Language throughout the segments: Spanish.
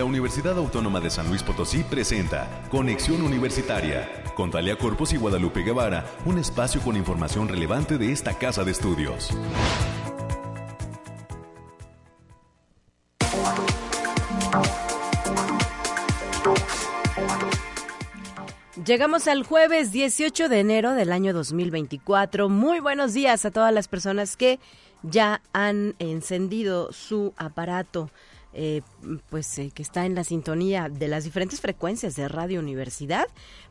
la Universidad Autónoma de San Luis Potosí presenta Conexión Universitaria con Talia Corpus y Guadalupe Guevara, un espacio con información relevante de esta casa de estudios. Llegamos al jueves 18 de enero del año 2024. Muy buenos días a todas las personas que ya han encendido su aparato. Eh, pues eh, que está en la sintonía de las diferentes frecuencias de Radio Universidad,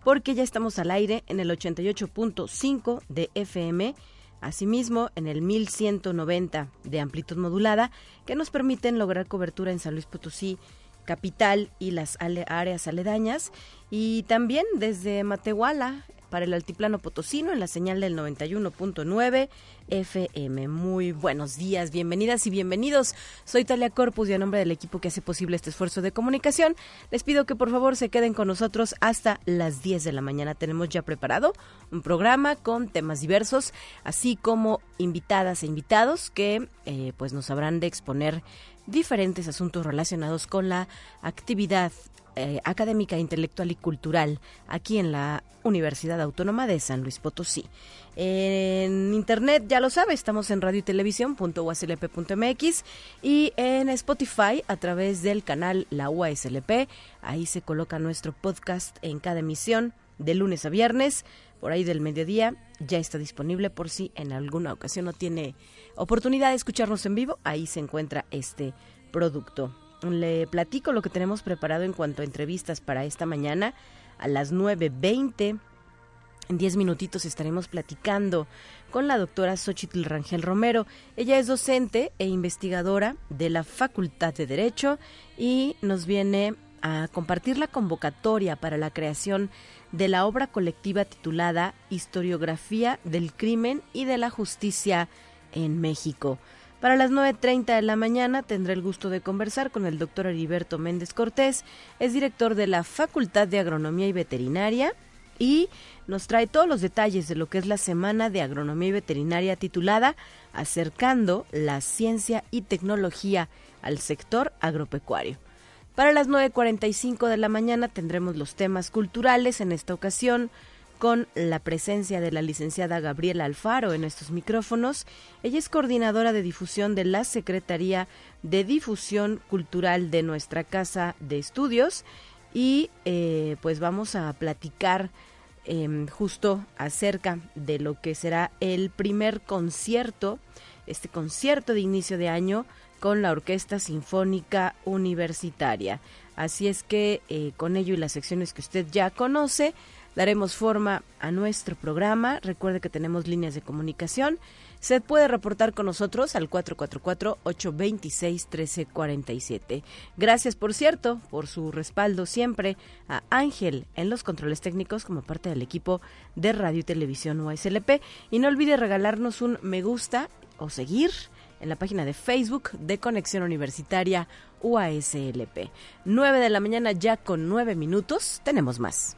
porque ya estamos al aire en el 88.5 de FM, asimismo en el 1190 de amplitud modulada, que nos permiten lograr cobertura en San Luis Potosí, capital y las áreas aledañas, y también desde Matehuala, para el altiplano potosino en la señal del 91.9 FM. Muy buenos días, bienvenidas y bienvenidos. Soy Talia Corpus y a nombre del equipo que hace posible este esfuerzo de comunicación, les pido que por favor se queden con nosotros hasta las 10 de la mañana. Tenemos ya preparado un programa con temas diversos, así como invitadas e invitados que eh, pues nos habrán de exponer diferentes asuntos relacionados con la actividad eh, académica, intelectual y cultural aquí en la Universidad Autónoma de San Luis Potosí. En internet, ya lo sabe, estamos en radio y televisión.uslp.mx y en Spotify a través del canal La UASLP. Ahí se coloca nuestro podcast en cada emisión de lunes a viernes, por ahí del mediodía. Ya está disponible por si en alguna ocasión no tiene oportunidad de escucharnos en vivo. Ahí se encuentra este producto le platico lo que tenemos preparado en cuanto a entrevistas para esta mañana a las 9.20. En 10 minutitos estaremos platicando con la doctora Xochitl Rangel Romero. Ella es docente e investigadora de la Facultad de Derecho y nos viene a compartir la convocatoria para la creación de la obra colectiva titulada Historiografía del Crimen y de la Justicia en México. Para las 9.30 de la mañana tendré el gusto de conversar con el doctor Heriberto Méndez Cortés, es director de la Facultad de Agronomía y Veterinaria y nos trae todos los detalles de lo que es la Semana de Agronomía y Veterinaria titulada Acercando la Ciencia y Tecnología al Sector Agropecuario. Para las 9.45 de la mañana tendremos los temas culturales en esta ocasión con la presencia de la licenciada Gabriela Alfaro en estos micrófonos. Ella es coordinadora de difusión de la Secretaría de Difusión Cultural de nuestra Casa de Estudios y eh, pues vamos a platicar em, justo acerca de lo que será el primer concierto, este concierto de inicio de año con la Orquesta Sinfónica Universitaria. Así es que eh, con ello y las secciones que usted ya conoce, daremos forma a nuestro programa. Recuerde que tenemos líneas de comunicación. Se puede reportar con nosotros al 444-826-1347. Gracias, por cierto, por su respaldo siempre a Ángel en los controles técnicos como parte del equipo de Radio y Televisión UASLP. Y no olvide regalarnos un me gusta o seguir en la página de Facebook de Conexión Universitaria UASLP. 9 de la mañana ya con 9 minutos. Tenemos más.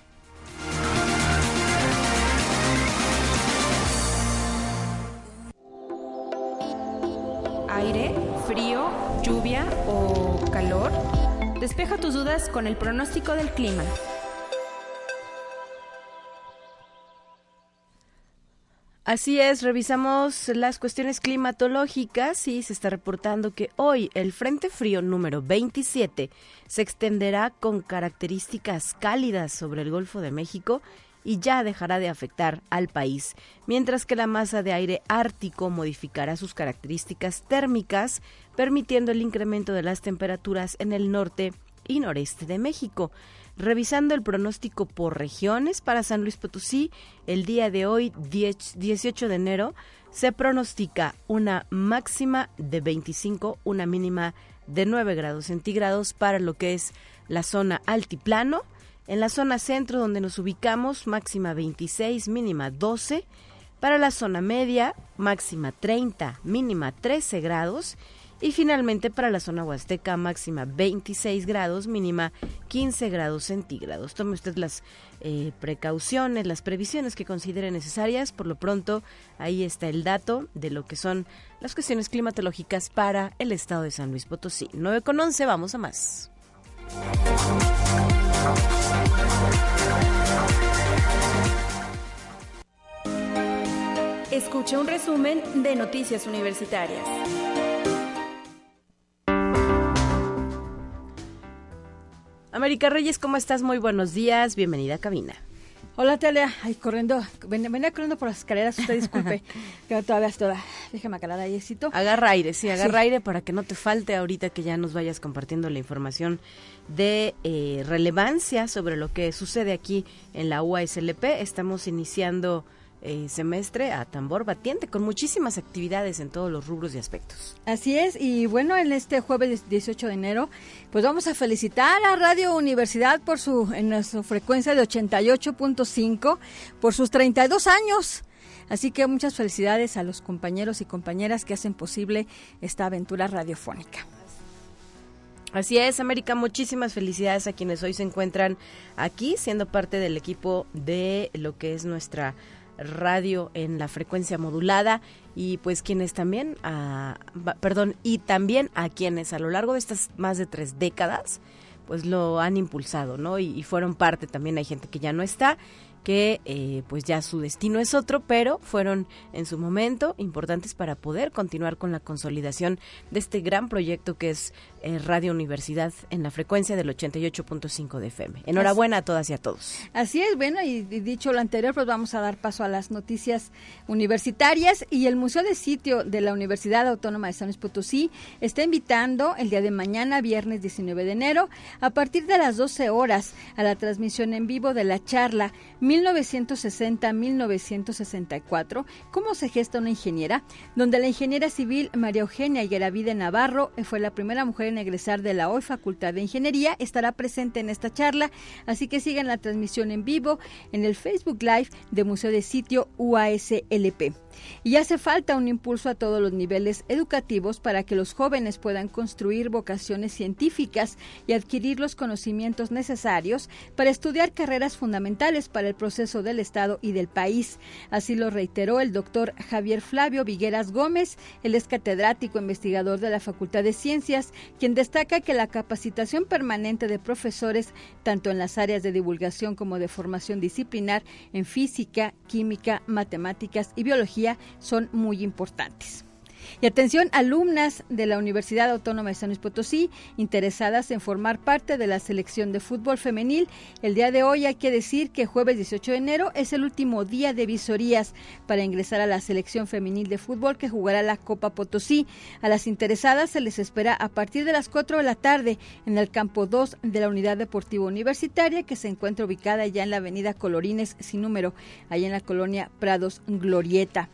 Aire, frío, lluvia o calor? Despeja tus dudas con el pronóstico del clima. Así es, revisamos las cuestiones climatológicas y se está reportando que hoy el Frente Frío número 27 se extenderá con características cálidas sobre el Golfo de México y ya dejará de afectar al país, mientras que la masa de aire ártico modificará sus características térmicas, permitiendo el incremento de las temperaturas en el norte y noreste de México. Revisando el pronóstico por regiones para San Luis Potosí, el día de hoy, 18 de enero, se pronostica una máxima de 25, una mínima de 9 grados centígrados para lo que es la zona altiplano, en la zona centro, donde nos ubicamos, máxima 26, mínima 12. Para la zona media, máxima 30, mínima 13 grados. Y finalmente para la zona huasteca, máxima 26 grados, mínima 15 grados centígrados. Tome usted las eh, precauciones, las previsiones que considere necesarias. Por lo pronto, ahí está el dato de lo que son las cuestiones climatológicas para el estado de San Luis Potosí. 9 con 11, vamos a más. Escucha un resumen de Noticias Universitarias. América Reyes, ¿cómo estás? Muy buenos días, bienvenida a cabina. Hola, Talia. Ay, corriendo. Venía, corriendo por las escaleras, usted disculpe. que todavía estoy. Déjame calar ahí, Agarra aire, sí, agarra aire para que no te falte ahorita que ya nos vayas compartiendo la información de eh, relevancia sobre lo que sucede aquí en la UASLP. Estamos iniciando eh, semestre a tambor batiente, con muchísimas actividades en todos los rubros y aspectos. Así es, y bueno, en este jueves 18 de enero, pues vamos a felicitar a Radio Universidad por su, en su frecuencia de 88.5, por sus 32 años. Así que muchas felicidades a los compañeros y compañeras que hacen posible esta aventura radiofónica. Así es, América, muchísimas felicidades a quienes hoy se encuentran aquí siendo parte del equipo de lo que es nuestra radio en la frecuencia modulada y pues quienes también, a, ah, perdón, y también a quienes a lo largo de estas más de tres décadas pues lo han impulsado, ¿no? Y, fueron parte también, hay gente que ya no está que eh, pues ya su destino es otro, pero fueron en su momento importantes para poder continuar con la consolidación de este gran proyecto que es Radio Universidad en la frecuencia del 88.5 de FM. Enhorabuena a todas y a todos. Así es, bueno, y, dicho lo anterior, pues vamos a dar paso a las noticias universitarias y el Museo de Sitio de la Universidad Autónoma de San Luis Potosí está invitando el día de mañana, viernes 19 de enero, a partir de las 12 horas, a la transmisión en vivo de la charla 1960-1964, ¿Cómo se gesta una ingeniera? Donde la ingeniera civil María Eugenia Higueravide Navarro fue la primera mujer en egresar de la hoy Facultad de Ingeniería, estará presente en esta charla, así que sigan la transmisión en vivo en el Facebook Live de Museo de Sitio UASLP. Y hace falta un impulso a todos los niveles educativos para que los jóvenes puedan construir vocaciones científicas y adquirir los conocimientos necesarios para estudiar carreras fundamentales para el proceso del Estado y del país. Así lo reiteró el doctor Javier Flavio Vigueras Gómez, el es catedrático investigador de la Facultad de Ciencias, quien destaca que la capacitación permanente de profesores, tanto en las áreas de divulgación como de formación disciplinar en física, química, matemáticas y biología, son muy importantes. Y atención, alumnas de la Universidad Autónoma de San Luis Potosí interesadas en formar parte de la selección de fútbol femenil. El día de hoy hay que decir que jueves 18 de enero es el último día de visorías para ingresar a la selección femenil de fútbol que jugará la Copa Potosí. A las interesadas se les espera a partir de las 4 de la tarde en el campo 2 de la Unidad Deportiva Universitaria que se encuentra ubicada ya en la avenida Colorines sin número, allá en la colonia Prados Glorieta.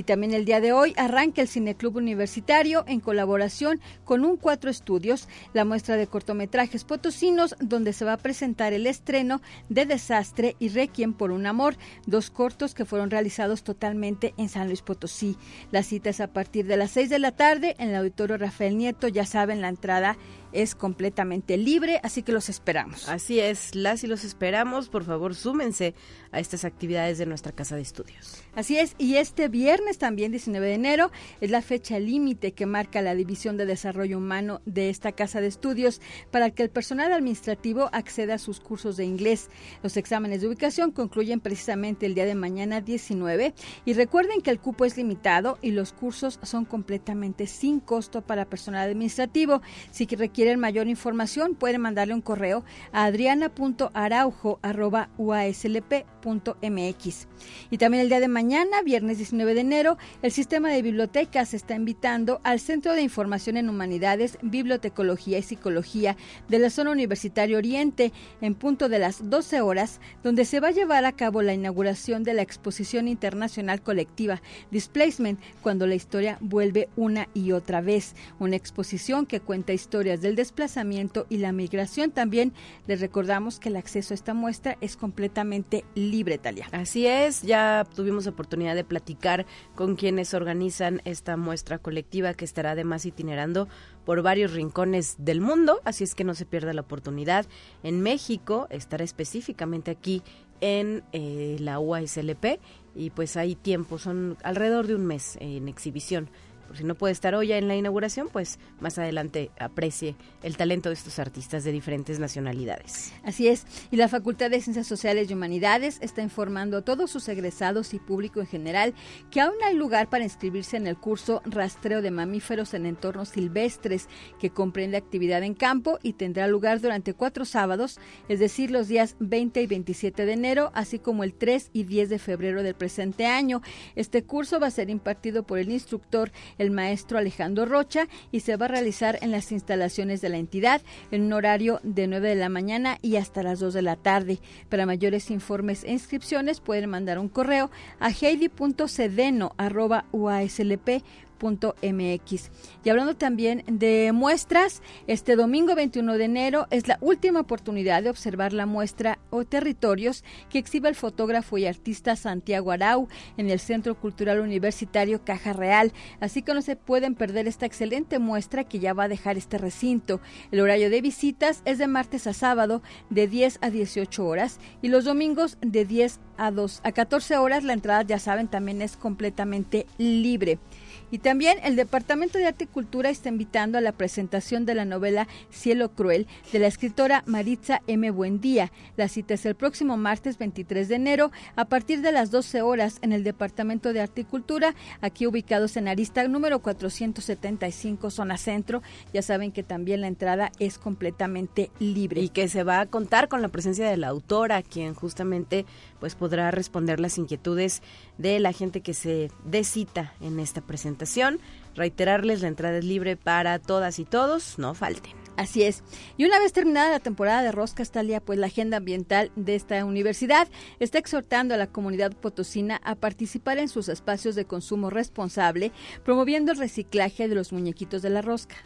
Y también el día de hoy arranca el Cineclub Universitario en colaboración con un Cuatro Estudios, la muestra de cortometrajes potosinos, donde se va a presentar el estreno de Desastre y Requiem por un Amor, dos cortos que fueron realizados totalmente en San Luis Potosí. La cita es a partir de las seis de la tarde en el Auditorio Rafael Nieto, ya saben, la entrada es completamente libre, así que los esperamos. Así es, las y los esperamos. Por favor, súmense a estas actividades de nuestra casa de estudios. Así es, y este viernes también, 19 de enero, es la fecha límite que marca la División de Desarrollo Humano de esta casa de estudios para que el personal administrativo acceda a sus cursos de inglés. Los exámenes de ubicación concluyen precisamente el día de mañana 19 y recuerden que el cupo es limitado y los cursos son completamente sin costo para personal administrativo. Si requieren quieren mayor información, pueden mandarle un correo a adriana.araujo.uaslp.mx. Y también el día de mañana, viernes 19 de enero, el sistema de bibliotecas está invitando al Centro de Información en Humanidades, Bibliotecología y Psicología de la zona universitaria Oriente en punto de las 12 horas, donde se va a llevar a cabo la inauguración de la exposición internacional colectiva Displacement, cuando la historia vuelve una y otra vez. Una exposición que cuenta historias de desplazamiento y la migración. También les recordamos que el acceso a esta muestra es completamente libre, Talia. Así es, ya tuvimos oportunidad de platicar con quienes organizan esta muestra colectiva que estará además itinerando por varios rincones del mundo, así es que no se pierda la oportunidad. En México estará específicamente aquí en eh, la UASLP y pues hay tiempo, son alrededor de un mes en exhibición si no puede estar hoy en la inauguración, pues más adelante aprecie el talento de estos artistas de diferentes nacionalidades. Así es, y la Facultad de Ciencias Sociales y Humanidades está informando a todos sus egresados y público en general que aún hay lugar para inscribirse en el curso Rastreo de Mamíferos en Entornos Silvestres, que comprende actividad en campo y tendrá lugar durante cuatro sábados, es decir, los días 20 y 27 de enero, así como el 3 y 10 de febrero del presente año. Este curso va a ser impartido por el instructor, el maestro Alejandro Rocha, y se va a realizar en las instalaciones de la entidad en un horario de 9 de la mañana y hasta las 2 de la tarde. Para mayores informes e inscripciones pueden mandar un correo a heidi.cedeno.uaslp Y hablando también de muestras, este domingo 21 de enero es la última oportunidad de observar la muestra o territorios que exhibe el fotógrafo y artista Santiago Arau en el Centro Cultural Universitario Caja Real. Así que no se pueden perder esta excelente muestra que ya va a dejar este recinto. El horario de visitas es de martes a sábado de 10 a 18 horas y los domingos de 10 a 2 a 14 horas. La entrada, ya saben, también es completamente libre. Y también el Departamento de Arte y Cultura está invitando a la presentación de la novela Cielo Cruel de la escritora Maritza M. Buendía. La cita es el próximo martes 23 de enero a partir de las 12 horas en el Departamento de Arte y Cultura, aquí ubicados en Arista número 475, zona centro. Ya saben que también la entrada es completamente libre. Y que se va a contar con la presencia de la autora, quien justamente pues podrá responder las inquietudes de la gente que se dé cita en esta presentación. Reiterarles, la entrada es libre para todas y todos, no falten. Así es. Y una vez terminada la temporada de Rosca Estalia, pues la agenda ambiental de esta universidad está exhortando a la comunidad potosina a participar en sus espacios de consumo responsable, promoviendo el reciclaje de los muñequitos de la rosca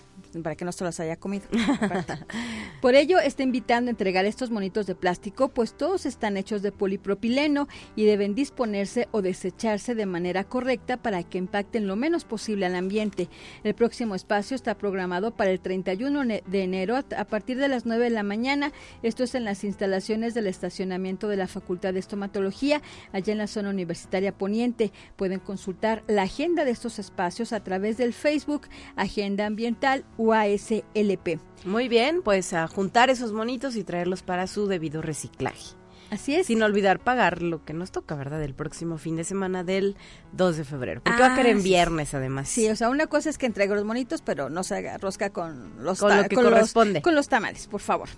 para que no se los haya comido. Por ello, está invitando a entregar estos monitos de plástico, pues todos están hechos de polipropileno y deben disponerse o desecharse de manera correcta para que impacten lo menos posible al ambiente. El próximo espacio está programado para el 31 de enero a partir de las 9 de la mañana. Esto es en las instalaciones del estacionamiento de la Facultad de Estomatología, allá en la zona universitaria poniente. Pueden consultar la agenda de estos espacios a través del Facebook Agenda Ambiental UASLP. Muy bien, pues a juntar esos monitos y traerlos para su debido reciclaje. Así es. Sin olvidar pagar lo que nos toca, ¿verdad? El próximo fin de semana del 2 de febrero. Porque va a caer en ah, viernes, además. Sí, o sea, una cosa es que entregue los monitos, pero no se haga rosca con los, con lo que corresponde. con los tamales, por favor.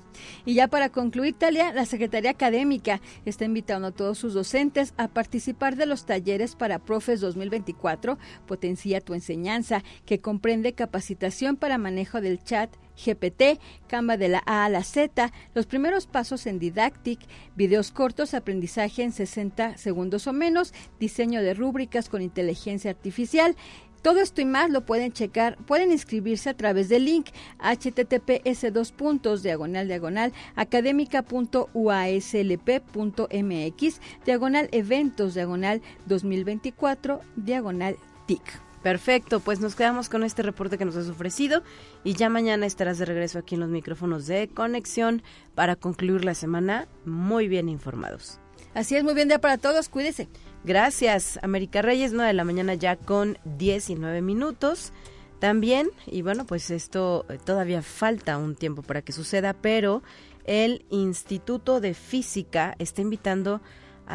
Y ya para concluir, Talia, la Secretaría Académica está invitando a todos sus docentes a participar de los talleres para Profes 2024, Potencia tu enseñanza, que comprende capacitación para manejo del chat GPT, Canva de la A a la Z, los primeros pasos en Didactic, videos cortos, aprendizaje en 60 segundos o menos, diseño de rúbricas con inteligencia artificial. Todo esto y más lo pueden checar, pueden inscribirse a través del link https dos puntos diagonal diagonal académica.uaslp.mx diagonal eventos diagonal 2024 diagonal TIC. Perfecto, pues nos quedamos con este reporte que nos has ofrecido y ya mañana estarás de regreso aquí en los micrófonos de conexión para concluir la semana muy bien informados. Así es, muy bien día para todos, cuídese. Gracias, América Reyes, 9 de la mañana ya con 19 minutos. También, y bueno, pues esto eh, todavía falta un tiempo para que suceda, pero el Instituto de Física está invitando a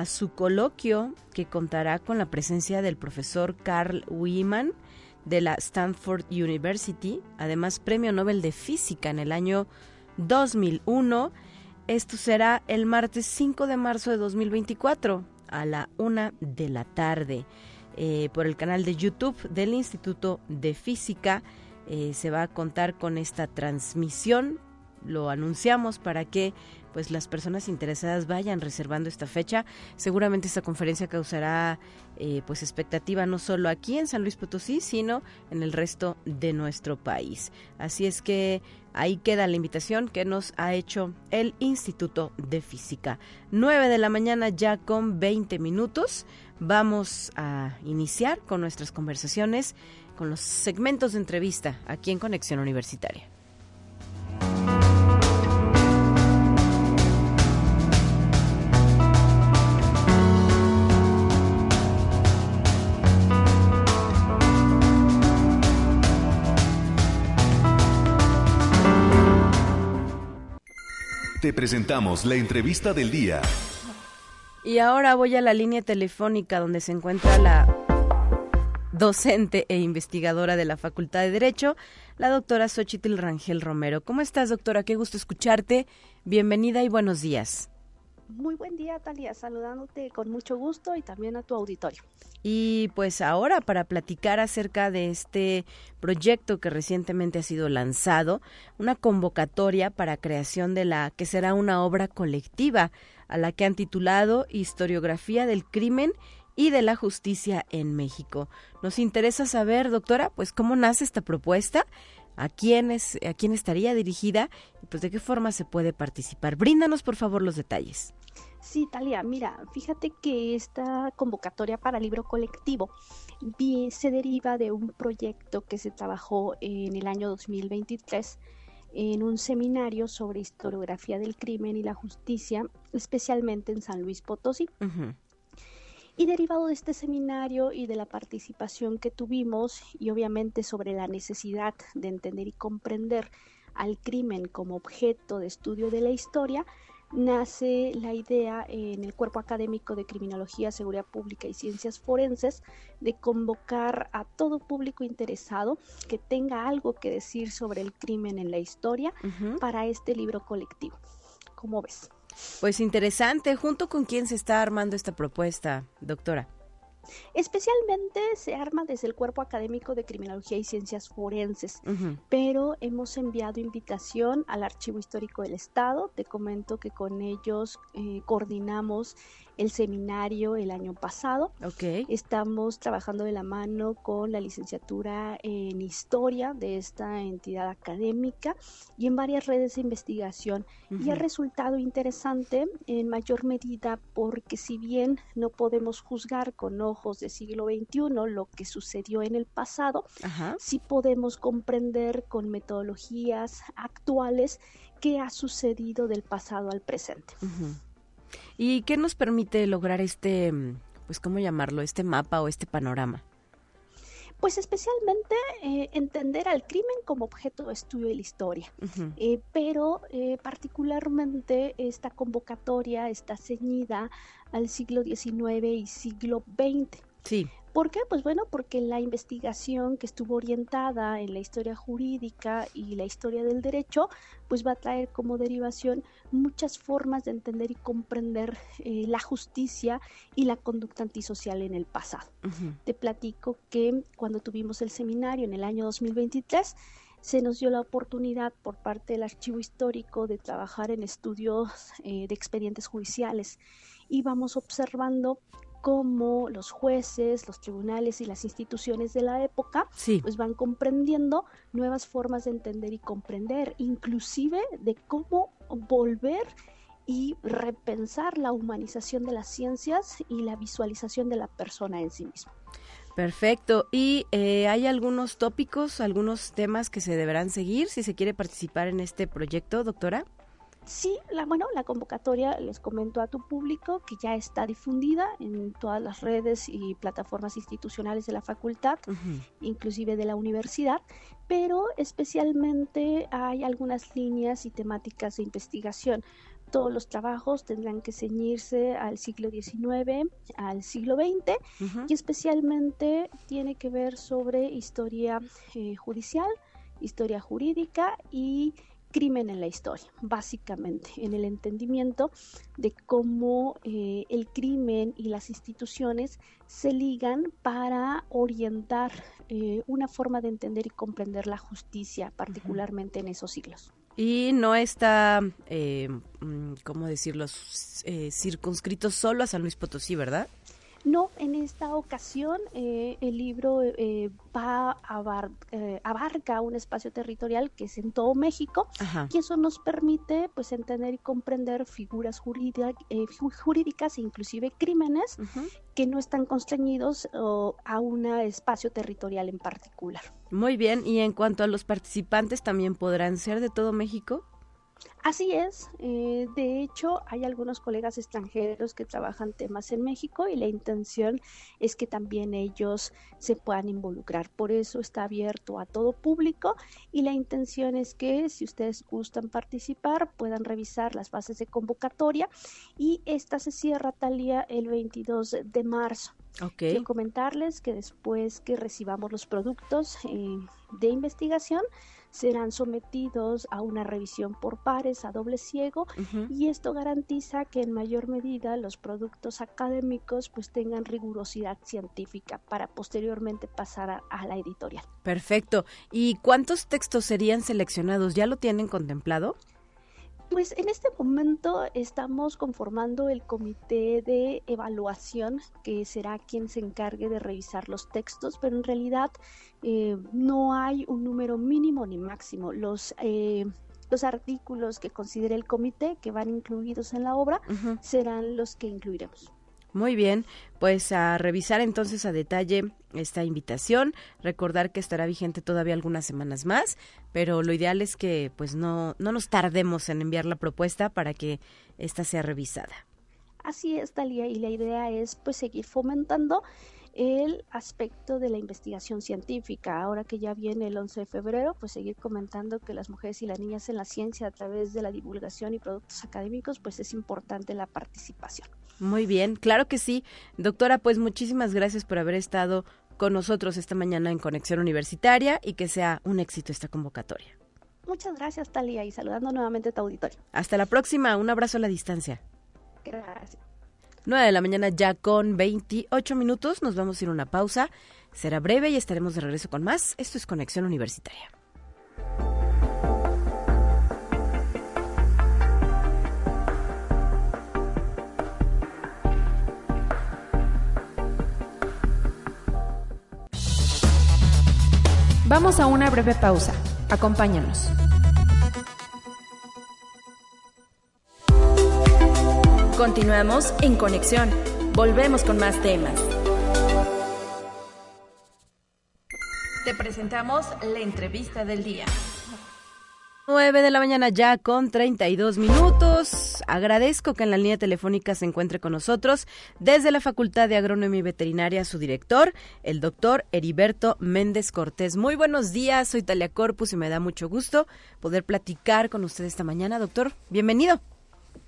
su coloquio que contará con la presencia del profesor Carl Wieman de la Stanford University, además Premio Nobel de Física en el año 2001. Esto será el martes 5 de marzo de 2024 a la una de la tarde eh, por el canal de YouTube del Instituto de Física. Eh, se va a contar con esta transmisión. Lo anunciamos para que pues las personas interesadas vayan reservando esta fecha. Seguramente esta conferencia causará eh, pues expectativa no solo aquí en San Luis Potosí, sino en el resto de nuestro país. Así es que ahí queda la invitación que nos ha hecho el Instituto de Física. 9 de la mañana ya con 20 minutos. Vamos a iniciar con nuestras conversaciones, con los segmentos de entrevista aquí en Conexión Universitaria. Te presentamos la entrevista del día. Y ahora voy a la línea telefónica donde se encuentra la docente e investigadora de la Facultad de Derecho, la doctora Xochitl Rangel Romero. ¿Cómo estás, doctora? Qué gusto escucharte. Bienvenida y buenos días. Muy buen día, Talia, saludándote con mucho gusto y también a tu auditorio. Y pues ahora para platicar acerca de este proyecto que recientemente ha sido lanzado, una convocatoria para creación de la que será una obra colectiva a la que han titulado Historiografía del Crimen y de la Justicia en México. Nos interesa saber, doctora, pues cómo nace esta propuesta, a quién, es, a quién estaría dirigida y pues de qué forma se puede participar. Bríndanos por favor los detalles. Sí, Talia, mira, fíjate que esta convocatoria para libro colectivo se deriva de un proyecto que se trabajó en el año 2023 en un seminario sobre historiografía del crimen y la justicia, especialmente en San Luis Potosí. Y derivado de este seminario y de la participación que tuvimos, y obviamente sobre la necesidad de entender y comprender al crimen como objeto de estudio de la historia, nace la idea en el Cuerpo Académico de Criminología, Seguridad Pública y Ciencias Forenses de convocar a todo público interesado que tenga algo que decir sobre el crimen en la historia para este libro colectivo. ¿Cómo ves? Pues interesante. ¿Junto con quién se está armando esta propuesta, doctora? Especialmente se arma desde el Cuerpo Académico de Criminología y Ciencias Forenses, pero hemos enviado invitación al Archivo Histórico del Estado. Te comento que con ellos eh, coordinamos el seminario el año pasado. Okay. Estamos trabajando de la mano con la licenciatura en historia de esta entidad académica y en varias redes de investigación. Y ha resultado interesante en mayor medida porque si bien no podemos juzgar con ojos del siglo XXI lo que sucedió en el pasado, sí podemos comprender con metodologías actuales qué ha sucedido del pasado al presente. ¿Y qué nos permite lograr este, pues, cómo llamarlo, este mapa o este panorama? Pues especialmente eh, entender al crimen como objeto de estudio de la historia, eh, pero eh, particularmente esta convocatoria está ceñida al siglo XIX y siglo XX. Sí. ¿Por qué? Pues bueno, porque la investigación que estuvo orientada en la historia jurídica y la historia del derecho, pues va a traer como derivación muchas formas de entender y comprender eh, la justicia y la conducta antisocial en el pasado. Te platico que cuando tuvimos el seminario en el año 2023, se nos dio la oportunidad por parte del archivo histórico de trabajar en estudios eh, de expedientes judiciales y vamos observando cómo los jueces, los tribunales y las instituciones de la época pues van comprendiendo nuevas formas de entender y comprender, inclusive de cómo volver y repensar la humanización de las ciencias y la visualización de la persona en sí misma. Perfecto. ¿Y eh, hay algunos tópicos, algunos temas que se deberán seguir si se quiere participar en este proyecto, doctora? Sí, la, bueno, la convocatoria les comento a tu público que ya está difundida en todas las redes y plataformas institucionales de la facultad, inclusive de la universidad, pero especialmente hay algunas líneas y temáticas de investigación. Todos los trabajos tendrán que ceñirse al siglo XIX, al siglo XX y especialmente tiene que ver sobre historia eh, judicial, historia jurídica y crimen en la historia, básicamente, en el entendimiento de cómo eh, el crimen y las instituciones se ligan para orientar eh, una forma de entender y comprender la justicia, particularmente en esos siglos. Y no está, eh, mm, ¿cómo decirlo?, eh, circunscrito solo a San Luis Potosí, ¿verdad? No, en esta ocasión eh, el libro eh, va a eh, abarca un espacio territorial que es en todo México y eso nos permite pues entender y comprender figuras jurídicas e inclusive crímenes que no están constreñidos a un espacio territorial en particular. Muy bien, y en cuanto a los participantes, ¿también podrán ser de todo México? Así es, eh, de hecho hay algunos colegas extranjeros que trabajan temas en México y la intención es que también ellos se puedan involucrar. Por eso está abierto a todo público y la intención es que si ustedes gustan participar puedan revisar las bases de convocatoria y esta se cierra tal día el 22 de marzo. Okay. Quiero comentarles que después que recibamos los productos eh, de investigación, serán sometidos a una revisión por pares a doble ciego y esto garantiza que en mayor medida los productos académicos pues tengan rigurosidad científica para posteriormente pasar a, a la editorial. Perfecto. ¿Y cuántos textos serían seleccionados? ¿Ya lo tienen contemplado? Pues en este momento estamos conformando el comité de evaluación, que será quien se encargue de revisar los textos, pero en realidad eh, no hay un número mínimo ni máximo. Los eh, los artículos que considere el comité que van incluidos en la obra serán los que incluiremos. Muy bien, pues a revisar entonces a detalle esta invitación, recordar que estará vigente todavía algunas semanas más, pero lo ideal es que pues no, no nos tardemos en enviar la propuesta para que ésta sea revisada. Así es, Talia, y la idea es pues seguir fomentando el aspecto de la investigación científica. Ahora que ya viene el 11 de febrero, pues seguir comentando que las mujeres y las niñas en la ciencia a través de la divulgación y productos académicos, pues es importante la participación. Muy bien, claro que sí. Doctora, pues muchísimas gracias por haber estado con nosotros esta mañana en Conexión Universitaria y que sea un éxito esta convocatoria. Muchas gracias, Talia, y saludando nuevamente a tu auditorio. Hasta la próxima, un abrazo a la distancia. Gracias. 9 de la mañana ya con 28 minutos. Nos vamos a ir a una pausa. Será breve y estaremos de regreso con más. Esto es Conexión Universitaria. Vamos a una breve pausa. Acompáñanos. Continuamos en conexión. Volvemos con más temas. Te presentamos la entrevista del día. 9 de la mañana ya con 32 minutos. Agradezco que en la línea telefónica se encuentre con nosotros desde la Facultad de Agronomía y Veterinaria su director, el doctor Heriberto Méndez Cortés. Muy buenos días, soy Talia Corpus y me da mucho gusto poder platicar con usted esta mañana. Doctor, bienvenido.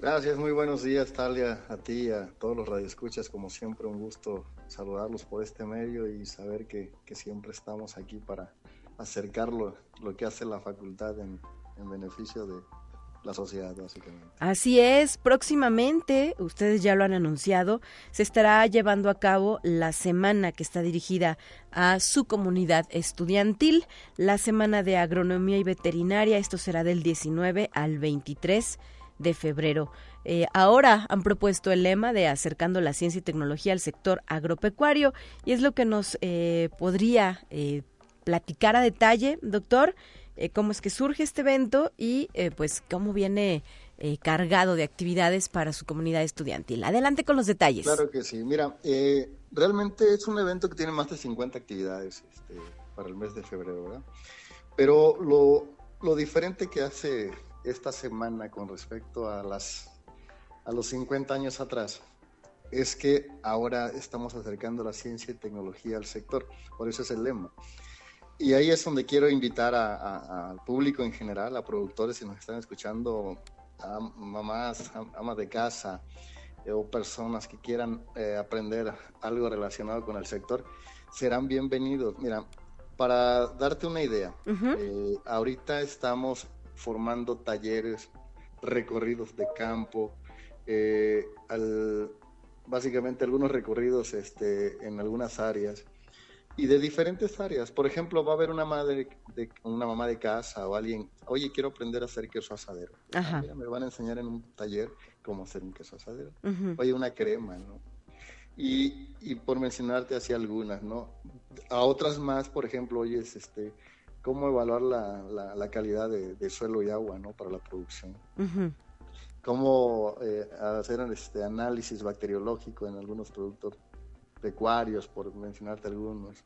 Gracias, muy buenos días, Talia, a ti y a todos los radioescuchas. Como siempre, un gusto saludarlos por este medio y saber que, que siempre estamos aquí para acercarlo lo que hace la facultad en, en beneficio de la sociedad, básicamente. Así es, próximamente, ustedes ya lo han anunciado, se estará llevando a cabo la semana que está dirigida a su comunidad estudiantil, la semana de agronomía y veterinaria, esto será del 19 al 23 de febrero. Eh, ahora han propuesto el lema de acercando la ciencia y tecnología al sector agropecuario y es lo que nos eh, podría eh, platicar a detalle, doctor, cómo es que surge este evento y pues cómo viene cargado de actividades para su comunidad estudiantil. Adelante con los detalles. Claro que sí. Mira, realmente es un evento que tiene más de 50 actividades este, para el mes de febrero, ¿verdad? Pero lo, lo diferente que hace esta semana con respecto a las a los 50 años atrás es que ahora estamos acercando la ciencia y tecnología al sector, por eso es el lema. Y ahí es donde quiero invitar al público en general, a productores si nos están escuchando, a mamás, amas de casa eh, o personas que quieran eh, aprender algo relacionado con el sector, serán bienvenidos. Mira, para darte una idea, eh, ahorita estamos formando talleres, recorridos de campo, eh, al, básicamente algunos recorridos este, en algunas áreas y de diferentes áreas. Por ejemplo, va a haber una madre, de, una mamá de casa o alguien, oye, quiero aprender a hacer queso asadero. Ah, me van a enseñar en un taller cómo hacer un queso asadero. Oye, una crema, ¿no? Y, y, por mencionarte así algunas, ¿no? A otras más, por ejemplo, oye, este, cómo evaluar la, la, calidad de, suelo y agua ¿no? para la producción. Cómo eh, hacer este análisis bacteriológico en algunos productos pecuarios, por mencionarte algunos.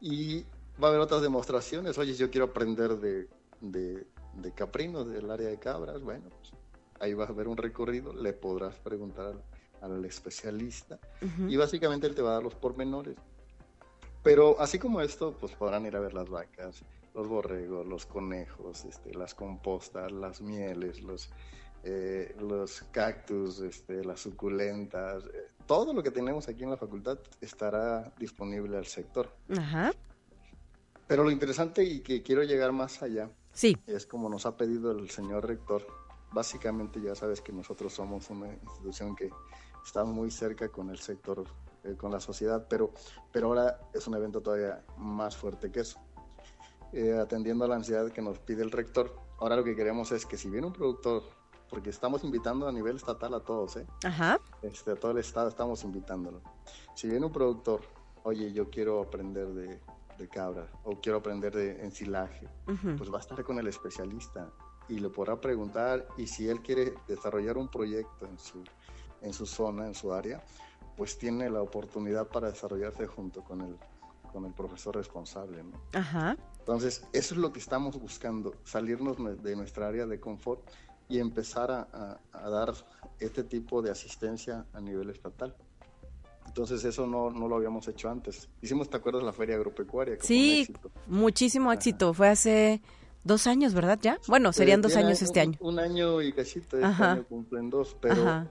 Y va a haber otras demostraciones. Oye, yo quiero aprender de, de caprinos, del área de cabras, bueno, pues, ahí vas a ver un recorrido, le podrás preguntar al, al especialista y básicamente él te va a dar los pormenores. Pero así como esto, pues podrán ir a ver las vacas, los borregos, los conejos, este, las compostas, las mieles, los, eh, los cactus, este, las suculentas, eh, todo lo que tenemos aquí en la facultad estará disponible al sector. Ajá. Pero lo interesante y que quiero llegar más allá sí. es como nos ha pedido el señor rector. Básicamente ya sabes que nosotros somos una institución que está muy cerca con el sector, eh, con la sociedad, pero, pero ahora es un evento todavía más fuerte que eso. Eh, atendiendo a la ansiedad que nos pide el rector, ahora lo que queremos es que si viene un productor, porque estamos invitando a nivel estatal a todos, ¿eh? Ajá. Este, a todo el estado estamos invitándolo. Si viene un productor, oye, yo quiero aprender de, de cabra o quiero aprender de ensilaje, pues va a estar con el especialista y le podrá preguntar y si él quiere desarrollar un proyecto en su, en su zona, en su área, pues tiene la oportunidad para desarrollarse junto con el, con el profesor responsable. ¿no? Ajá. Entonces, eso es lo que estamos buscando, salirnos de nuestra área de confort y empezar a, a dar este tipo de asistencia a nivel estatal. Entonces eso no, no, lo habíamos hecho antes. Hicimos, ¿te acuerdas, la feria agropecuaria? Sí, muchísimo éxito. Fue hace dos años, ¿verdad? ¿Ya? Bueno, serían dos años este año. Un año y cachito, este año cumplen dos, pero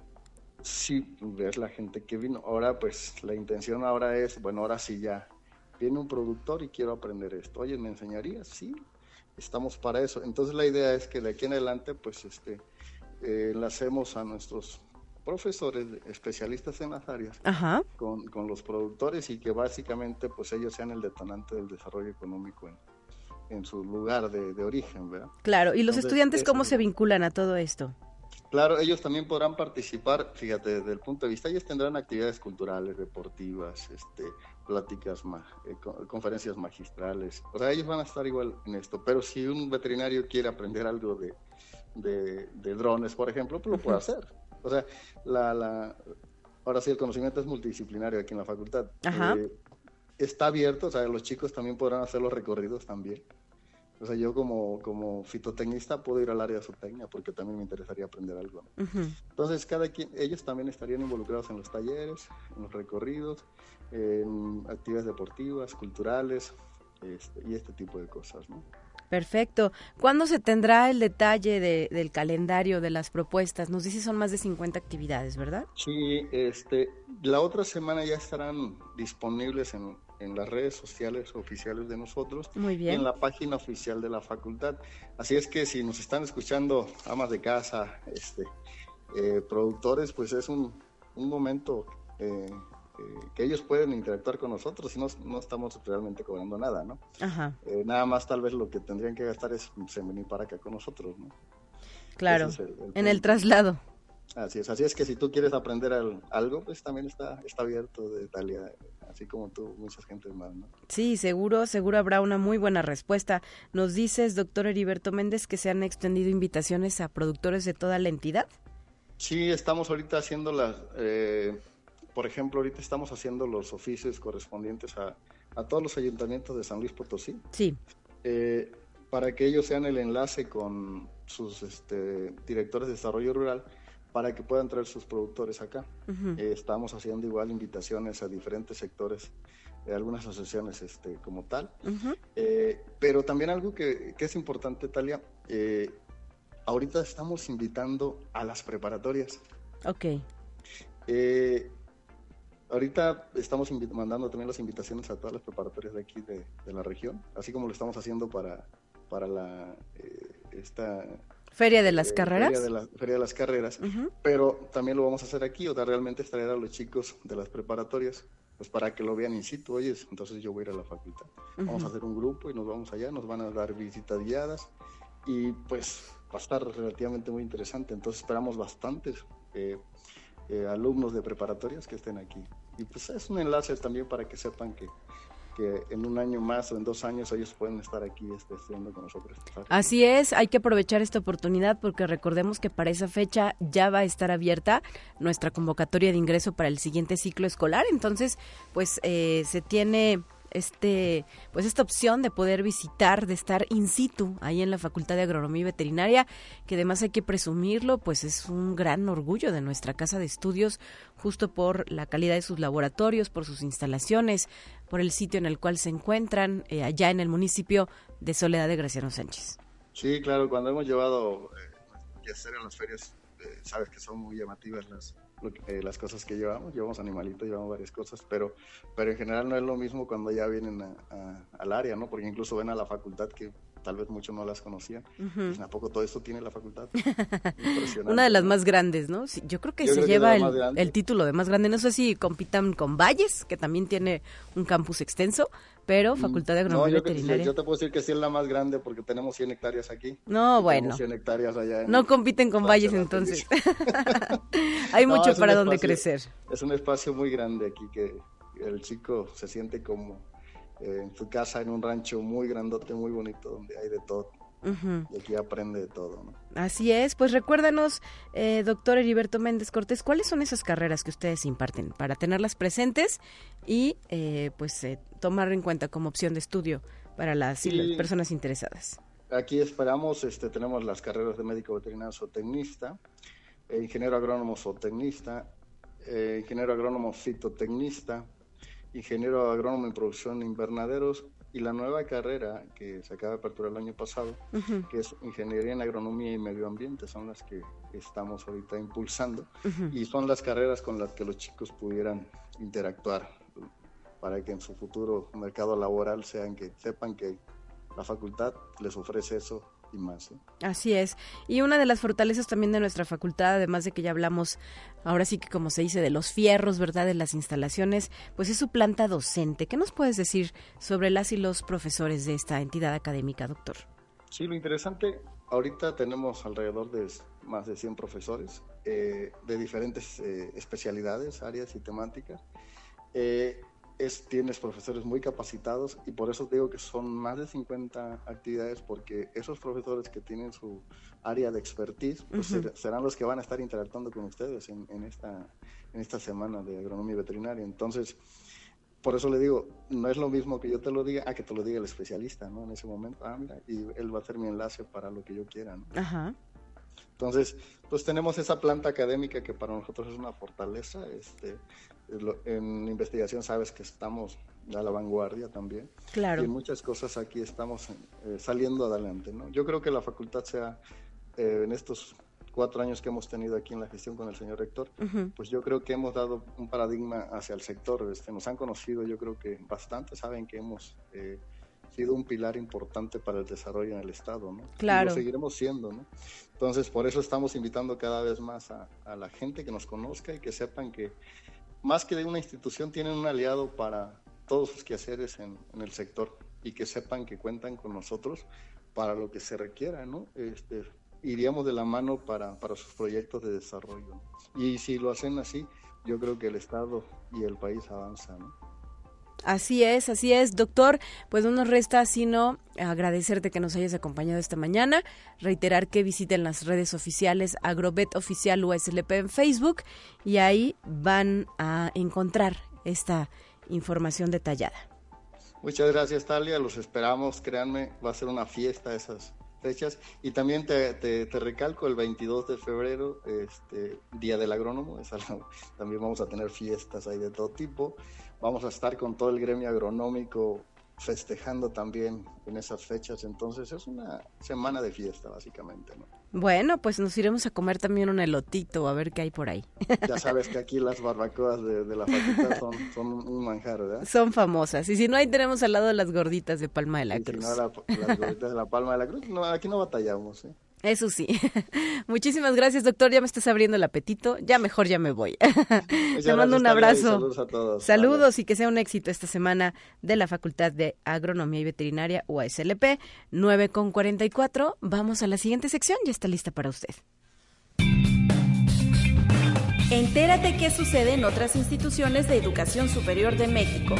sí, ves la gente que vino. Ahora, pues, la intención ahora es, bueno, ahora sí ya, viene un productor y quiero aprender esto. Oye, ¿me enseñarías? Sí, estamos para eso. Entonces la idea es que de aquí en adelante, pues, este, eh, hacemos a nuestros profesores especialistas en las áreas Con, con, los productores y que básicamente pues ellos sean el detonante del desarrollo económico en, en su lugar de, de, origen, ¿verdad? Claro, ¿y los estudiantes cómo se vinculan a todo esto? Claro, ellos también podrán participar, fíjate, desde el punto de vista, ellos tendrán actividades culturales, deportivas, este, pláticas, eh, conferencias magistrales, o sea, ellos van a estar igual en esto, pero si un veterinario quiere aprender algo de, de, de drones, por ejemplo, pues lo puede hacer. O sea, la, la, ahora sí, el conocimiento es multidisciplinario aquí en la facultad. Eh, está abierto, o sea, los chicos también podrán hacer los recorridos también. O sea, yo como, como fitotecnista puedo ir al área de zootecnia porque también me interesaría aprender algo. Entonces, cada quien, ellos también estarían involucrados en los talleres, en los recorridos, en actividades deportivas, culturales este, y este tipo de cosas, ¿no? Perfecto. ¿Cuándo se tendrá el detalle del calendario de las propuestas? Nos dice son más de 50 actividades, ¿verdad? Sí, este, la otra semana ya estarán disponibles en, las redes sociales oficiales de nosotros Muy bien. y en la página oficial de la facultad. Así es que si nos están escuchando amas de casa, este, eh, productores, pues es un, un momento eh, que ellos pueden interactuar con nosotros y no, no estamos realmente cobrando nada, ¿no? Ajá. Eh, nada más tal vez lo que tendrían que gastar es venir para acá con nosotros, ¿no? Claro, en el traslado. Así es, así es que si tú quieres aprender algo, pues también está, está abierto de Italia, así como tú, muchas gentes más, ¿no? Sí, seguro, seguro habrá una muy buena respuesta. Nos dices, doctor Heriberto Méndez, que se han extendido invitaciones a productores de toda la entidad. Sí, estamos ahorita haciendo las... Eh, por ejemplo, ahorita estamos haciendo los oficios correspondientes a, todos los ayuntamientos de San Luis Potosí. Sí. Eh, para que ellos sean el enlace con sus este, directores de desarrollo rural para que puedan traer sus productores acá. Eh, estamos haciendo igual invitaciones a diferentes sectores, de algunas asociaciones este, como tal. Eh, pero también algo que, que es importante, Talia, ahorita estamos invitando a las preparatorias. Ok. Ahorita estamos mandando también las invitaciones a todas las preparatorias de aquí de, la región, así como lo estamos haciendo para, para la eh, esta Feria de las eh, Carreras. Feria de, la, Feria de las Carreras, pero también lo vamos a hacer aquí, o sea, realmente es traer a los chicos de las preparatorias, pues para que lo vean in situ, oye, entonces yo voy a ir a la facultad. Vamos a hacer un grupo y nos vamos allá, nos van a dar visitas guiadas y pues va a estar relativamente muy interesante, entonces esperamos bastantes. Eh, eh, alumnos de preparatorias que estén aquí. Y pues es un enlace también para que sepan que, que en un año más o en dos años ellos pueden estar aquí este, estudiando con nosotros. Así es, hay que aprovechar esta oportunidad porque recordemos que para esa fecha ya va a estar abierta nuestra convocatoria de ingreso para el siguiente ciclo escolar. Entonces, pues eh, se tiene este, pues esta opción de poder visitar, de estar in situ ahí en la Facultad de Agronomía y Veterinaria, que además hay que presumirlo, pues es un gran orgullo de nuestra casa de estudios, justo por la calidad de sus laboratorios, por sus instalaciones, por el sitio en el cual se encuentran, eh, allá en el municipio de Soledad de Graciano Sánchez. Sí, claro, cuando hemos llevado eh, en las ferias, eh, sabes que son muy llamativas las, eh, las cosas que llevamos, llevamos animalitos, llevamos varias cosas, pero, pero en general no es lo mismo cuando ya vienen al área, ¿no? Porque incluso ven a la facultad que tal vez muchos no las conocían. Uh ¿A poco todo esto tiene la facultad? Una de las más grandes, ¿no? yo creo que se lleva el, título de más grande. No sé si compitan con Valles, que también tiene un campus extenso, pero mm, Facultad de Agronomía no, Veterinaria. yo te puedo decir que sí es la más grande porque tenemos 100 hectáreas aquí. No, bueno. 100 hectáreas allá no compiten con Valles entonces. Hay mucho para donde crecer. Es un espacio muy grande aquí que el chico se siente como eh, en su casa en un rancho muy grandote, muy bonito, donde hay de todo. Y aquí aprende de todo. ¿no? Así es, pues recuérdanos, eh, doctor Heriberto Méndez Cortés, ¿cuáles son esas carreras que ustedes imparten para tenerlas presentes y eh, pues eh, tomar en cuenta como opción de estudio para las, personas interesadas? Aquí esperamos, este, tenemos las carreras de médico veterinario zootecnista, ingeniero agrónomo zootecnista, ingeniero agrónomo fitotecnista, ingeniero agrónomo en producción invernaderos y la nueva carrera que se acaba de aperturar el año pasado, que es Ingeniería en Agronomía y Medio Ambiente, son las que estamos ahorita impulsando y son las carreras con las que los chicos pudieran interactuar para que en su futuro mercado laboral sean que sepan que la facultad les ofrece eso y más. Así es. Y una de las fortalezas también de nuestra facultad, además de que ya hablamos, ahora sí que como se dice, de los fierros, ¿verdad? De las instalaciones, pues es su planta docente. ¿Qué nos puedes decir sobre las y los profesores de esta entidad académica, doctor? Sí, lo interesante, ahorita tenemos alrededor de más de 100 profesores eh, de diferentes eh, especialidades, áreas y temáticas. Es, tienes profesores muy capacitados y por eso digo que son más de 50 actividades porque esos profesores que tienen su área de expertise pues serán los que van a estar interactuando con ustedes en, esta, en esta semana de agronomía veterinaria. Entonces, por eso le digo, no es lo mismo que yo te lo diga a que te lo diga el especialista, ¿no? En ese momento, ah, mira, y él va a ser mi enlace para lo que yo quiera, ¿no? Ajá. Entonces, pues tenemos esa planta académica que para nosotros es una fortaleza. Este, en investigación sabes que estamos a la vanguardia también. Claro. Y en muchas cosas aquí estamos eh, saliendo adelante, ¿no? Yo creo que la facultad sea, eh, en estos cuatro años que hemos tenido aquí en la gestión con el señor rector, pues yo creo que hemos dado un paradigma hacia el sector. Este, nos han conocido, yo creo que bastante, saben que hemos eh, sido un pilar importante para el desarrollo en el Estado, ¿no? Claro. Y lo seguiremos siendo, ¿no? Entonces, por eso estamos invitando cada vez más a, a la gente que nos conozca y que sepan que más que de una institución, tienen un aliado para todos sus quehaceres en, el sector y que sepan que cuentan con nosotros para lo que se requiera, ¿no? Este, iríamos de la mano para, para sus proyectos de desarrollo. Y si lo hacen así, yo creo que el Estado y el país avanzan, ¿no? Así es, así es, doctor. Pues no nos resta sino agradecerte que nos hayas acompañado esta mañana, reiterar que visiten las redes oficiales Agrobet Oficial USLP en Facebook y ahí van a encontrar esta información detallada. Muchas gracias, Talia. Los esperamos, créanme, va a ser una fiesta esas fechas. Y también te, te, recalco, el 22 de febrero, este, Día del Agrónomo, también vamos a tener fiestas ahí de todo tipo. Vamos a estar con todo el gremio agronómico festejando también en esas fechas, entonces es una semana de fiesta básicamente, ¿no? Bueno, pues nos iremos a comer también un elotito, a ver qué hay por ahí. Ya sabes que aquí las barbacoas de, la facultad son, un manjar, ¿verdad? Son famosas, y si no, ahí tenemos al lado las gorditas de Palma de la Cruz. Si no, las gorditas de la Palma de la Cruz, no, aquí no batallamos, ¿eh? Eso sí. Muchísimas gracias, doctor. Ya me estás abriendo el apetito. Ya mejor ya me voy. Te mando un abrazo. Saludos a todos. Saludos y que sea un éxito esta semana de la Facultad de Agronomía y Veterinaria UASLP 9 con 44. Vamos a la siguiente sección. Ya está lista para usted. Entérate qué sucede en otras instituciones de educación superior de México.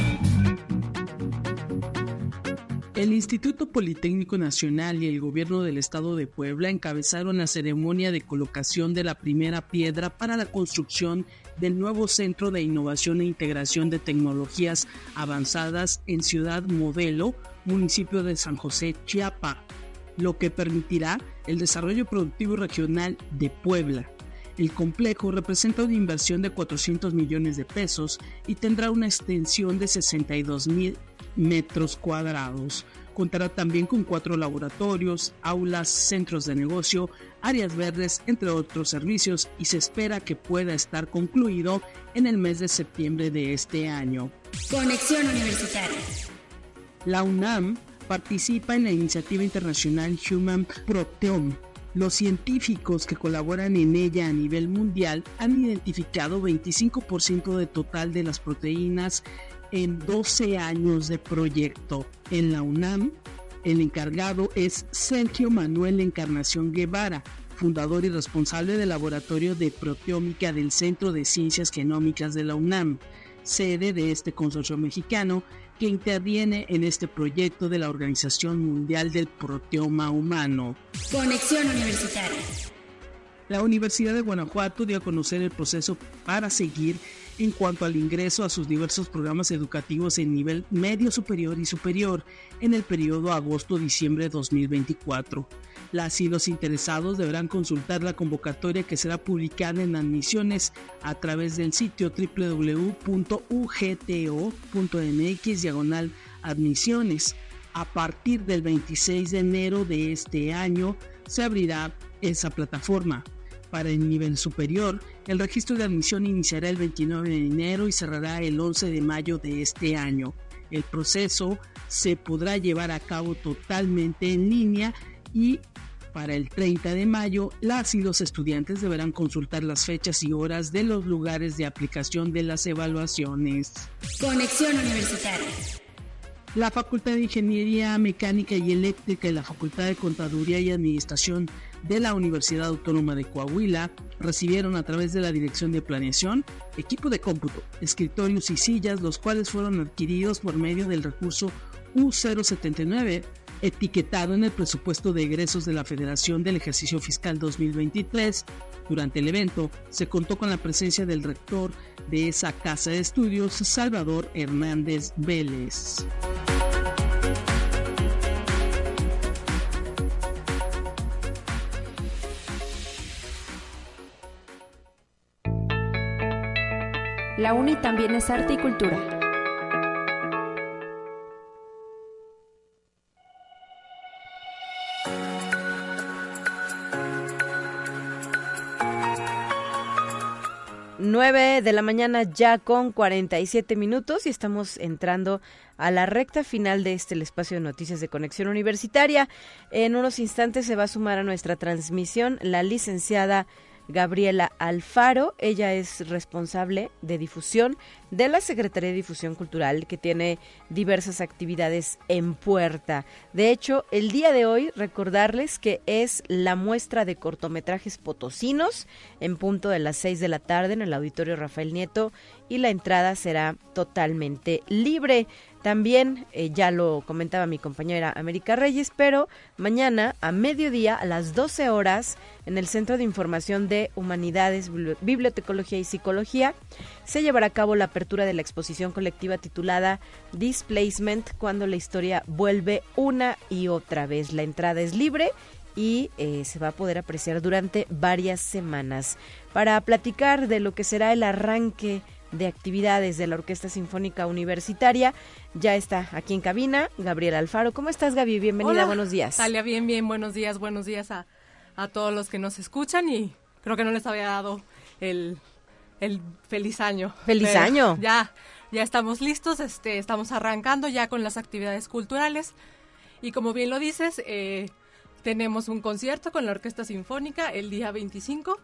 El Instituto Politécnico Nacional y el Gobierno del Estado de Puebla encabezaron la ceremonia de colocación de la primera piedra para la construcción del nuevo Centro de Innovación e Integración de Tecnologías Avanzadas en Ciudad Modelo, municipio de San José, Chiapa, lo que permitirá el desarrollo productivo regional de Puebla. El complejo representa una inversión de 400 millones de pesos y tendrá una extensión de 62 mil metros cuadrados. Contará también con cuatro laboratorios, aulas, centros de negocio, áreas verdes, entre otros servicios, y se espera que pueda estar concluido en el mes de septiembre de este año. Conexión Universitaria. La UNAM participa en la iniciativa internacional Human Proteome. Los científicos que colaboran en ella a nivel mundial han identificado 25% de total de las proteínas en 12 años de proyecto. En la UNAM, el encargado es Sergio Manuel Encarnación Guevara, fundador y responsable del Laboratorio de Proteómica del Centro de Ciencias Genómicas de la UNAM, sede de este consorcio mexicano que interviene en este proyecto de la Organización Mundial del Proteoma Humano. Conexión Universitaria. La Universidad de Guanajuato dio a conocer el proceso para seguir en cuanto al ingreso a sus diversos programas educativos en nivel medio superior y superior en el periodo agosto-diciembre de 2024. Las los interesados deberán consultar la convocatoria que será publicada en admisiones a través del sitio www.ugto.mx diagonal admisiones. A partir del 26 de enero de este año se abrirá esa plataforma. Para el nivel superior, el registro de admisión iniciará el 29 de enero y cerrará el 11 de mayo de este año. El proceso se podrá llevar a cabo totalmente en línea y para el 30 de mayo, las y los estudiantes deberán consultar las fechas y horas de los lugares de aplicación de las evaluaciones. Conexión Universitaria. La Facultad de Ingeniería Mecánica y Eléctrica y la Facultad de Contaduría y Administración de la Universidad Autónoma de Coahuila recibieron a través de la Dirección de Planeación equipo de cómputo, escritorios y sillas, los cuales fueron adquiridos por medio del recurso U079 etiquetado en el presupuesto de egresos de la Federación del Ejercicio Fiscal 2023. Durante el evento se contó con la presencia del rector de esa casa de estudios, Salvador Hernández Vélez. La UNI también es arte y cultura. 9 de la mañana ya con 47 minutos y estamos entrando a la recta final de este espacio de noticias de conexión universitaria. En unos instantes se va a sumar a nuestra transmisión la licenciada Gabriela Alfaro. Ella es responsable de difusión de la Secretaría de Difusión Cultural, que tiene diversas actividades en puerta. De hecho, el día de hoy recordarles que es la muestra de cortometrajes potosinos en punto de las 6 de la tarde en el Auditorio Rafael Nieto y la entrada será totalmente libre. También, eh, ya lo comentaba mi compañera América Reyes, pero mañana a mediodía a las 12 horas en el Centro de Información de Humanidades, Bibliotecología y Psicología se llevará a cabo la apertura de la exposición colectiva titulada Displacement, cuando la historia vuelve una y otra vez. La entrada es libre y eh, se va a poder apreciar durante varias semanas. Para platicar de lo que será el arranque de actividades de la Orquesta Sinfónica Universitaria. Ya está aquí en cabina Gabriel Alfaro. ¿Cómo estás, Gaby? Bienvenida, buenos días. Talia, bien, bien, buenos días, buenos días a, a todos los que nos escuchan y creo que no les había dado el, el feliz año. ¡Feliz año! Ya, ya estamos listos, este, estamos arrancando ya con las actividades culturales y como bien lo dices, eh, tenemos un concierto con la Orquesta Sinfónica el día 25,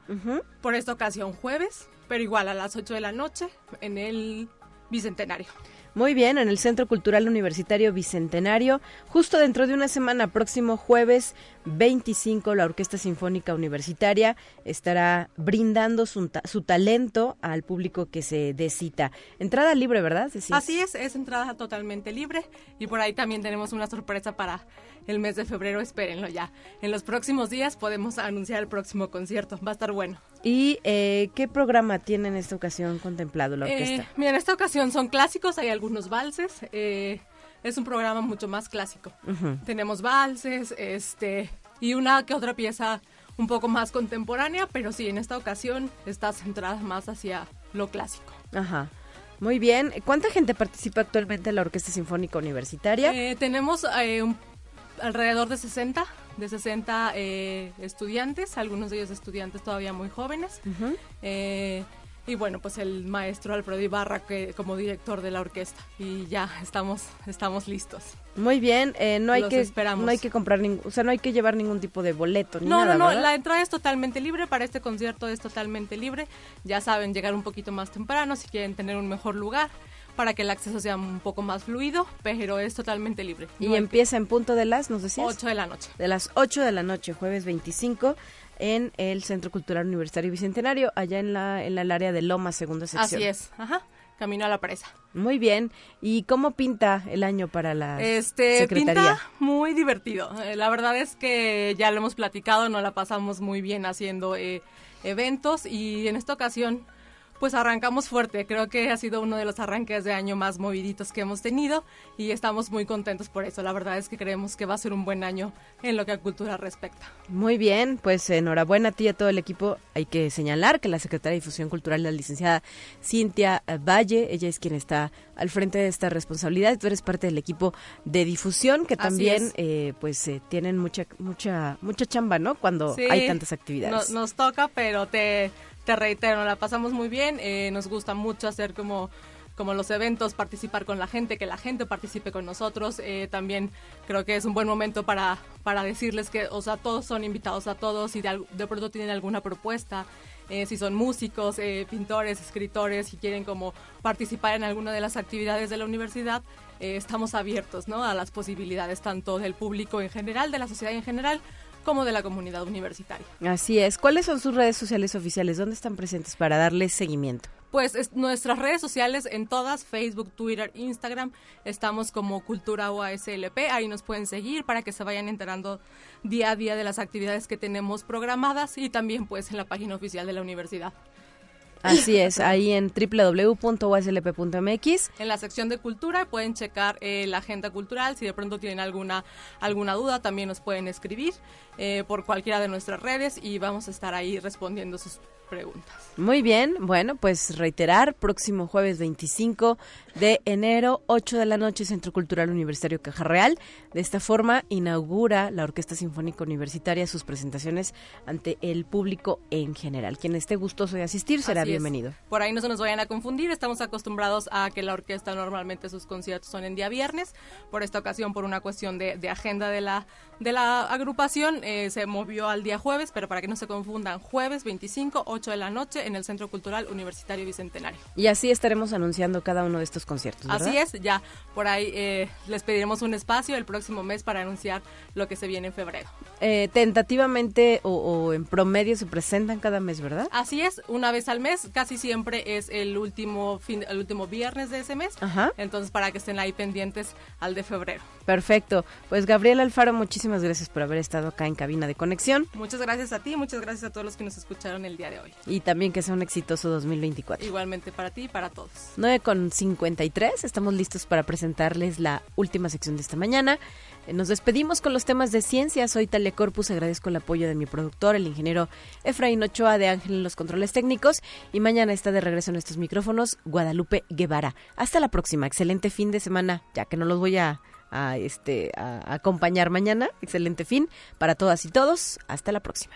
por esta ocasión jueves, pero igual a las 8 de la noche en el Bicentenario. Muy bien, en el Centro Cultural Universitario Bicentenario, justo dentro de una semana, próximo jueves 25 la Orquesta Sinfónica Universitaria estará brindando su, su talento al público que se dé cita. Entrada libre, ¿verdad? Así es, es entrada totalmente libre y por ahí también tenemos una sorpresa para el mes de febrero, espérenlo ya. En los próximos días podemos anunciar el próximo concierto, va a estar bueno. ¿Y eh, qué programa tiene en esta ocasión contemplado la orquesta? Eh, mira, en esta ocasión son clásicos, hay algunos valses. Eh, es un programa mucho más clásico. Tenemos valses, este, y una que otra pieza un poco más contemporánea, pero sí, en esta ocasión está centrada más hacia lo clásico. Ajá. Muy bien. ¿Cuánta gente participa actualmente en la Orquesta Sinfónica Universitaria? Eh, tenemos eh, alrededor de 60, de 60 eh, estudiantes, algunos de ellos estudiantes todavía muy jóvenes. Y bueno, pues el maestro Alfredo Ibarra que, como director de la orquesta. Y ya estamos, estamos listos. Muy bien, eh, no hay que no hay que comprar ningún, o sea, no hay que llevar ningún tipo de boleto ni no, nada. No, no, la entrada es totalmente libre para este concierto es totalmente libre. Ya saben, llegar un poquito más temprano si quieren tener un mejor lugar para que el acceso sea un poco más fluido, pero es totalmente libre. y empieza en punto de las, nos decías? 8 de la noche. De las 8 de la noche, jueves 25 en el Centro Cultural Universitario Bicentenario, allá en la en el área de Loma, segunda sección. Así es, ajá. Camino a la presa. Muy bien. ¿Y cómo pinta el año para la este, Secretaría? Pinta muy divertido. Eh, la verdad es que ya lo hemos platicado, nos la pasamos muy bien haciendo eh, eventos y en esta ocasión pues arrancamos fuerte. Creo que ha sido uno de los arranques de año más moviditos que hemos tenido y estamos muy contentos por eso. La verdad es que creemos que va a ser un buen año en lo que a cultura respecta. Muy bien, pues enhorabuena a ti y a todo el equipo. Hay que señalar que la secretaria de Difusión Cultural, la licenciada Cintia Valle, ella es quien está al frente de esta responsabilidad. Tú eres parte del equipo de difusión que también eh, pues eh, tienen mucha mucha mucha chamba, ¿no? Cuando hay tantas actividades. nos toca, pero te te reitero, la pasamos muy bien, eh, nos gusta mucho hacer como como los eventos, participar con la gente, que la gente participe con nosotros. Eh, también creo que es un buen momento para, para decirles que, o sea, todos son invitados a todos y de, de pronto tienen alguna propuesta. Eh, si son músicos, pintores, escritores, si quieren como participar en alguna de las actividades de la universidad, estamos abiertos ¿no? a las posibilidades tanto del público en general, de la sociedad en general, como de la comunidad universitaria. Así es. ¿Cuáles son sus redes sociales oficiales? ¿Dónde están presentes para darles seguimiento? Pues nuestras redes sociales en todas, Facebook, Twitter, Instagram, estamos como Cultura UASLP, ahí nos pueden seguir para que se vayan enterando día a día de las actividades que tenemos programadas y también pues en la página oficial de la universidad. Así es, ahí en www.uslp.mx. En la sección de cultura pueden checar eh, la agenda cultural. Si de pronto tienen alguna, alguna duda, también nos pueden escribir eh, por cualquiera de nuestras redes y vamos a estar ahí respondiendo sus preguntas. Muy bien, bueno, pues reiterar, próximo jueves 25 de enero, 8 de la noche, Centro Cultural Universitario Caja Real. De esta forma inaugura la Orquesta Sinfónica Universitaria sus presentaciones ante el público en general. Quien esté gustoso de asistir será bienvenido. Por ahí no se nos vayan a confundir, estamos acostumbrados a que la orquesta normalmente sus conciertos son en día viernes. Por esta ocasión, por una cuestión de, agenda de la, de la agrupación, eh, se movió al día jueves, pero para que no se confundan, jueves 25, 8 de la noche en el Centro Cultural Universitario Bicentenario. Y así estaremos anunciando cada uno de estos conciertos. Así es, ya por ahí eh, les pediremos un espacio el próximo mes para anunciar lo que se viene en febrero. Eh, tentativamente o, en promedio se presentan cada mes, ¿verdad? Así es, una vez al mes, casi siempre es el último fin, el último viernes de ese mes. Entonces para que estén ahí pendientes al de febrero. Perfecto. Pues Gabriel Alfaro, muchísimas gracias por haber estado acá en cabina de conexión. Muchas gracias a ti, muchas gracias a todos los que nos escucharon el día de hoy. Y también que sea un exitoso 2024. Igualmente para ti y para todos. 9 con 53, estamos listos para presentarles la última sección de esta mañana. Eh, nos despedimos con los temas de ciencia. Soy Talia Corpus, agradezco el apoyo de mi productor, el ingeniero Efraín Ochoa de Ángel en los controles técnicos. Y mañana está de regreso en estos micrófonos Guadalupe Guevara. Hasta la próxima, excelente fin de semana, ya que no los voy a a, este, a acompañar mañana. Excelente fin para todas y todos. Hasta la próxima.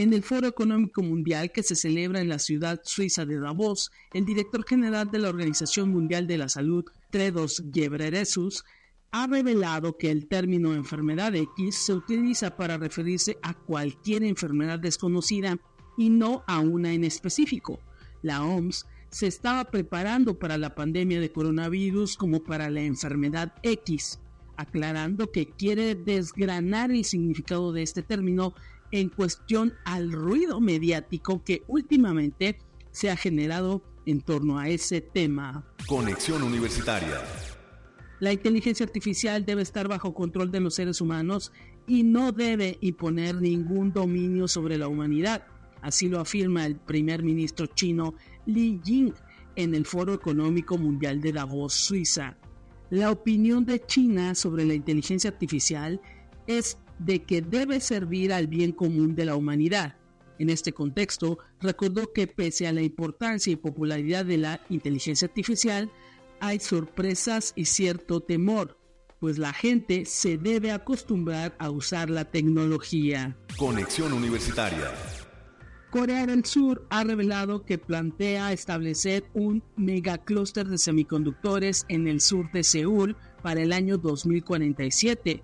En el Foro Económico Mundial que se celebra en la ciudad suiza de Davos, el director general de la Organización Mundial de la Salud, Tredos Ghebreyesus, ha revelado que el término enfermedad X se utiliza para referirse a cualquier enfermedad desconocida y no a una en específico. La OMS se estaba preparando para la pandemia de coronavirus como para la enfermedad X, aclarando que quiere desgranar el significado de este término en cuestión al ruido mediático que últimamente se ha generado en torno a ese tema. Conexión Universitaria. La inteligencia artificial debe estar bajo control de los seres humanos y no debe imponer ningún dominio sobre la humanidad. Así lo afirma el primer ministro chino Li Jing en el Foro Económico Mundial de Davos, Suiza. La opinión de China sobre la inteligencia artificial es de que debe servir al bien común de la humanidad. En este contexto, recordó que pese a la importancia y popularidad de la inteligencia artificial, hay sorpresas y cierto temor, pues la gente se debe acostumbrar a usar la tecnología. Conexión Universitaria. Corea del Sur ha revelado que plantea establecer un megaclúster de semiconductores en el sur de Seúl para el año 2047.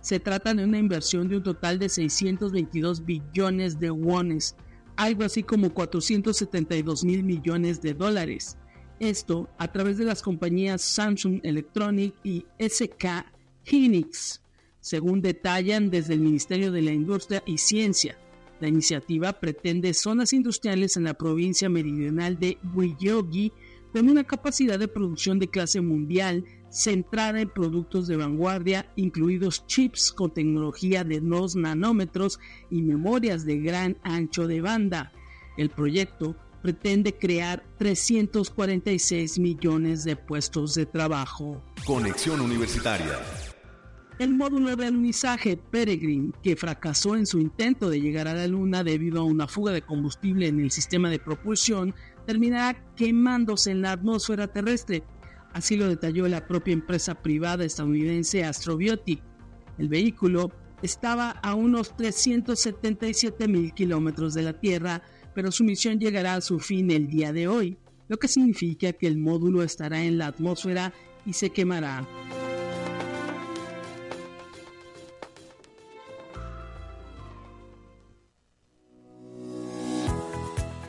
Se trata de una inversión de un total de 622 billones de wones, algo así como 472 mil millones de dólares. Esto a través de las compañías Samsung Electronic y SK Hynix, según detallan desde el Ministerio de la Industria y Ciencia. La iniciativa pretende zonas industriales en la provincia meridional de Gyeonggi con una capacidad de producción de clase mundial centrada en productos de vanguardia, incluidos chips con tecnología de 2 nanómetros y memorias de gran ancho de banda. El proyecto pretende crear 346 millones de puestos de trabajo. Conexión Universitaria. El módulo de alunizaje Peregrine, que fracasó en su intento de llegar a la Luna debido a una fuga de combustible en el sistema de propulsión, terminará quemándose en la atmósfera terrestre. Así lo detalló la propia empresa privada estadounidense Astrobiotic. El vehículo estaba a unos 377 mil kilómetros de la Tierra, pero su misión llegará a su fin el día de hoy, lo que significa que el módulo estará en la atmósfera y se quemará.